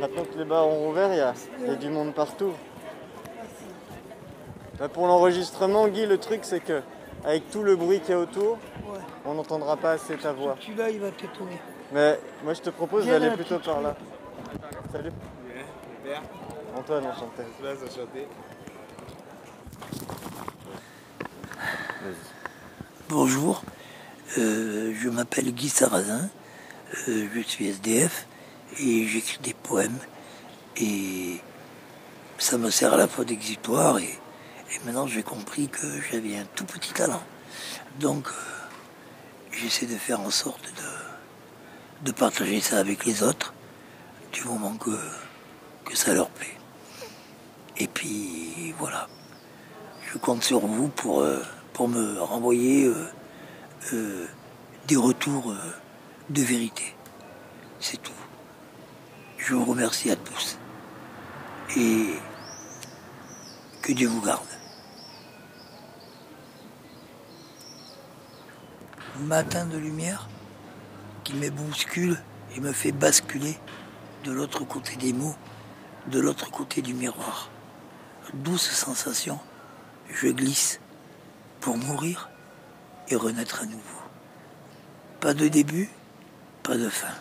Maintenant que les bars ont rouvert, il y a, il y a du monde partout. Pour l'enregistrement, Guy, le truc c'est que avec tout le bruit qu'il y a autour, Ouais. on n'entendra pas assez ta voix. Celui-là, il va t'étonner. Mais moi je te propose d'aller là, plutôt par là. Salut. Bien, Antoine, enchanté. là. Bonjour, euh, je m'appelle Guy Sarrazin, euh, je suis SDF et j'écris des poèmes et ça me sert à la fois d'exutoire et, maintenant j'ai compris que j'avais un tout petit talent. Donc euh, j'essaie de faire en sorte de, de partager ça avec les autres du moment que, que ça leur plaît. Et puis voilà je compte sur vous pour, euh, pour me renvoyer euh, des retours de vérité. C'est tout. Je vous remercie à tous. Et que Dieu vous garde. Matin de lumière qui me bouscule et me fait basculer de l'autre côté des mots, de l'autre côté du miroir. Douce sensation je glisse pour mourir et renaître à nouveau. Pas de début, pas de fin.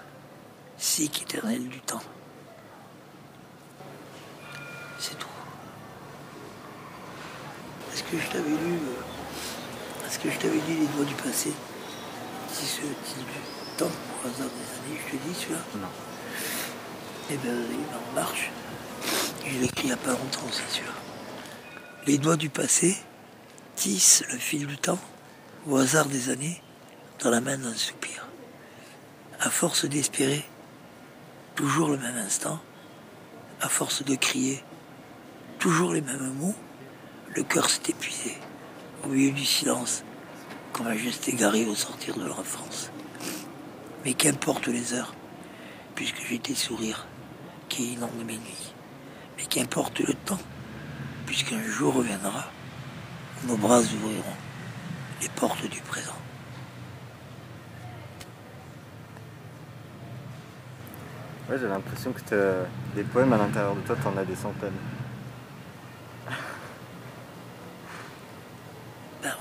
Cycle éternel du temps. C'est tout. Est-ce que je t'avais lu euh, Est-ce que je t'avais dit les doigts du passé Si ce si du temps au hasard des années, je te dis celui-là Non. Eh bien, il en marche. Je l'ai écrit il n'y a pas longtemps, c'est sûr. Les doigts du passé tissent le fil du temps, au hasard des années, dans la main d'un soupir. À force d'espérer, toujours le même instant, à force de crier, toujours les mêmes mots, le cœur s'est épuisé, au milieu du silence, comme un geste égaré au sortir de l'enfance. Mais qu'importe les heures, puisque j'ai tes sourires qui inondent mes nuits. Mais qu'importe le temps, puisqu'un jour reviendra où nos bras ouvriront les portes du présent. Ouais, j'ai l'impression que des poèmes à l'intérieur de toi, t'en as des centaines. Ben ouais.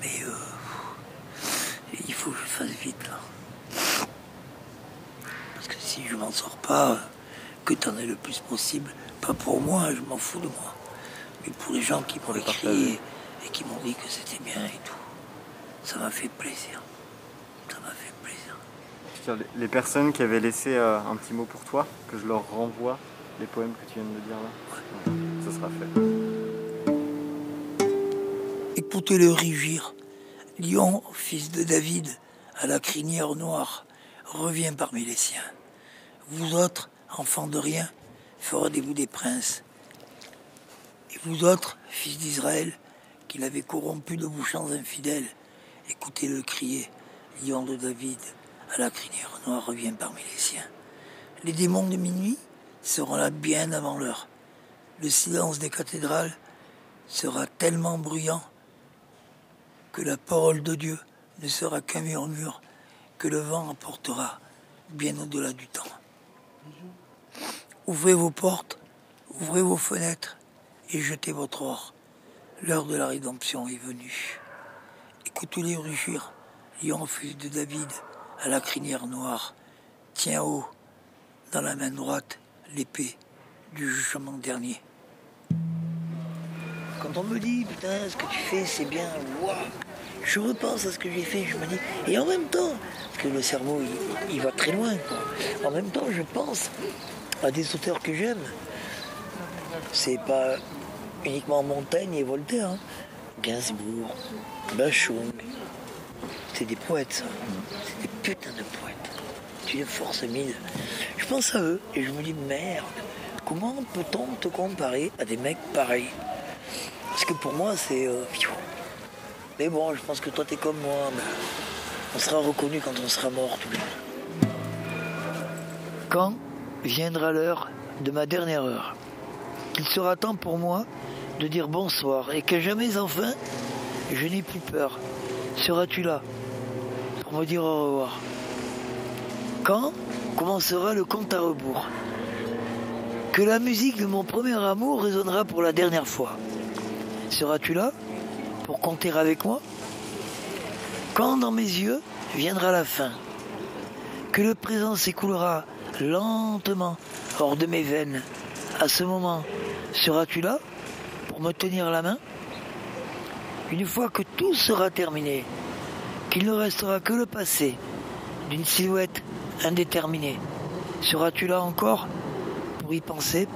Mais euh, il faut que je fasse vite là. Parce que si je m'en sors pas, que t'en aies le plus possible, pas pour moi, je m'en fous de moi. Mais pour les gens qui m'ont écrit partager. et qui m'ont dit que c'était bien et tout. Ça m'a fait plaisir. Ça m'a fait plaisir. Les- personnes qui avaient laissé euh, un petit mot pour toi, que je leur renvoie les poèmes que tu viens de me dire là. Ça sera fait. Écoutez le rugir. Lion, fils de David, à la crinière noire, revient parmi les siens. Vous autres, enfants de rien, ferez-vous des princes. Et vous autres, fils d'Israël, qui l'avez corrompu de vos chants infidèles, écoutez-le crier. Lion de David, à la crinière noire, revient parmi les siens. Les démons de minuit seront là bien avant l'heure. Le silence des cathédrales sera tellement bruyant que la parole de Dieu ne sera qu'un murmure que le vent emportera bien au-delà du temps. Ouvrez vos portes, ouvrez vos fenêtres et jetez votre or. L'heure de la rédemption est venue. Écoutez-les rugir, lion de David, à la crinière noire. Tiens haut, dans la main droite, l'épée du jugement dernier. Quand on me dit, putain, ce que tu fais, c'est bien, waouh, je repense à ce que j'ai fait, je me dis, et en même temps, parce que le cerveau, il, il va très loin, quoi. En même temps, je pense à des auteurs que j'aime. C'est pas uniquement Montaigne et Voltaire, hein. Gainsbourg, Bachung. C'est des poètes, ça. Des putains de poètes. Tu les forces mille. Je pense à eux et je me dis, merde, comment peut-on te comparer à des mecs pareils? Parce que pour moi, c'est. euh. Mais bon, je pense que toi, t'es comme moi. on sera reconnu quand on sera mort tous les deux. Quand viendra l'heure de ma dernière heure, qu'il sera temps pour moi de dire bonsoir et que jamais enfin je n'ai plus peur. Seras-tu là? Pour me dire au revoir Quand commencera le compte à rebours Que la musique de mon premier amour résonnera pour la dernière fois. Seras-tu là pour compter avec moi Quand dans mes yeux viendra la fin Que le présent s'écoulera lentement hors de mes veines. À ce moment, seras-tu là pour me tenir la main? Une fois que tout sera terminé, qu'il ne restera que le passé d'une silhouette indéterminée, seras-tu là encore pour y penser?